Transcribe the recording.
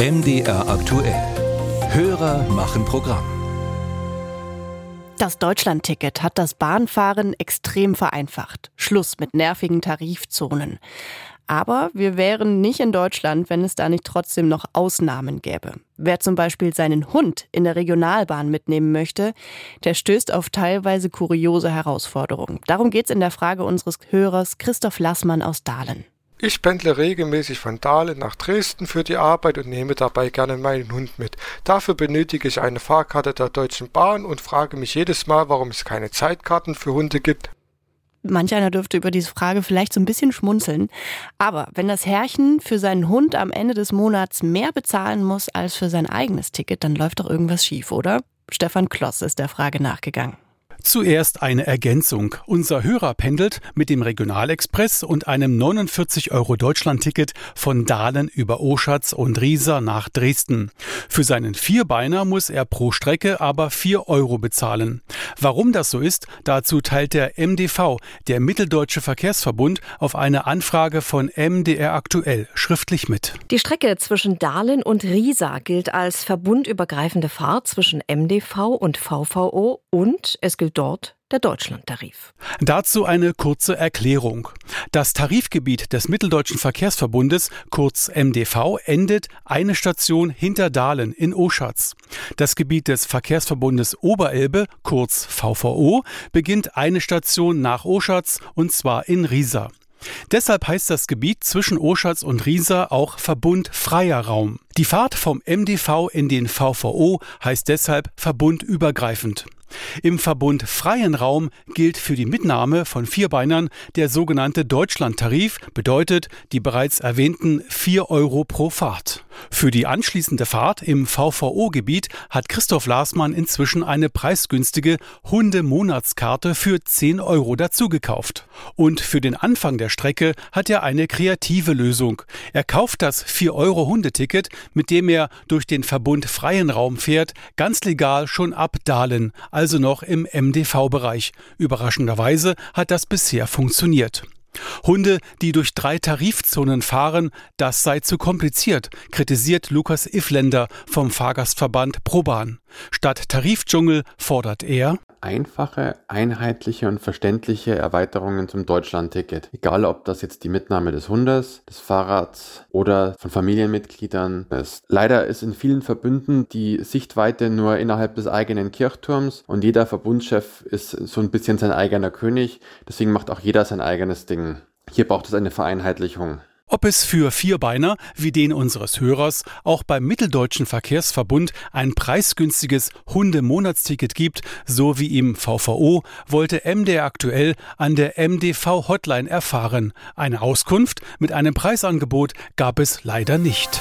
MDR aktuell. Hörer machen Programm. Das Deutschlandticket hat das Bahnfahren extrem vereinfacht. Schluss mit nervigen Tarifzonen. Aber wir wären nicht in Deutschland, wenn es da nicht trotzdem noch Ausnahmen gäbe. Wer zum Beispiel seinen Hund in der Regionalbahn mitnehmen möchte, der stößt auf teilweise kuriose Herausforderungen. Darum geht es in der Frage unseres Hörers Christoph Lassmann aus Dahlen. Ich pendle regelmäßig von Dahlem nach Dresden für die Arbeit und nehme dabei gerne meinen Hund mit. Dafür benötige ich eine Fahrkarte der Deutschen Bahn und frage mich jedes Mal, warum es keine Zeitkarten für Hunde gibt. Manch einer dürfte über diese Frage vielleicht so ein bisschen schmunzeln. Aber wenn das Herrchen für seinen Hund am Ende des Monats mehr bezahlen muss als für sein eigenes Ticket, dann läuft doch irgendwas schief, oder? Stefan Kloss ist der Frage nachgegangen. Zuerst eine Ergänzung. Unser Hörer pendelt mit dem Regionalexpress und einem 49 Euro Deutschlandticket von Dahlen über Oschatz und Riesa nach Dresden. Für seinen Vierbeiner muss er pro Strecke aber 4 Euro bezahlen. Warum das so ist, dazu teilt der MDV, der Mitteldeutsche Verkehrsverbund, auf eine Anfrage von MDR aktuell schriftlich mit. Die Strecke zwischen Dahlen und Riesa gilt als verbundübergreifende Fahrt zwischen MDV und VVO und es gilt gilt dort der Deutschlandtarif. Dazu eine kurze Erklärung. Das Tarifgebiet des Mitteldeutschen Verkehrsverbundes, kurz MDV, endet eine Station hinter Dahlen in Oschatz. Das Gebiet des Verkehrsverbundes Oberelbe, kurz VVO, beginnt eine Station nach Oschatz und zwar in Riesa. Deshalb heißt das Gebiet zwischen Oschatz und Riesa auch Verbundfreier Raum. Die Fahrt vom MDV in den VVO heißt deshalb verbundübergreifend. Im Verbund Freien Raum gilt für die Mitnahme von Vierbeinern der sogenannte Deutschlandtarif, bedeutet die bereits erwähnten 4 Euro pro Fahrt. Für die anschließende Fahrt im VVO-Gebiet hat Christoph Laßmann inzwischen eine preisgünstige Hundemonatskarte für 10 Euro dazugekauft. Und für den Anfang der Strecke hat er eine kreative Lösung. Er kauft das 4 Euro Hundeticket, mit dem er durch den Verbund Freien Raum fährt, ganz legal schon ab Dahlen, also noch im MDV-Bereich. Überraschenderweise hat das bisher funktioniert. Hunde, die durch drei Tarifzonen fahren, das sei zu kompliziert, kritisiert Lukas Ifländer vom Fahrgastverband Proban. Statt Tarifdschungel fordert er einfache, einheitliche und verständliche Erweiterungen zum Deutschlandticket. Egal, ob das jetzt die Mitnahme des Hundes, des Fahrrads oder von Familienmitgliedern ist. Leider ist in vielen Verbünden die Sichtweite nur innerhalb des eigenen Kirchturms und jeder Verbundschef ist so ein bisschen sein eigener König. Deswegen macht auch jeder sein eigenes Ding. Hier braucht es eine Vereinheitlichung. Ob es für Vierbeiner wie den unseres Hörers auch beim Mitteldeutschen Verkehrsverbund ein preisgünstiges Hundemonatsticket gibt, so wie im VVO, wollte MDR aktuell an der MDV Hotline erfahren. Eine Auskunft mit einem Preisangebot gab es leider nicht.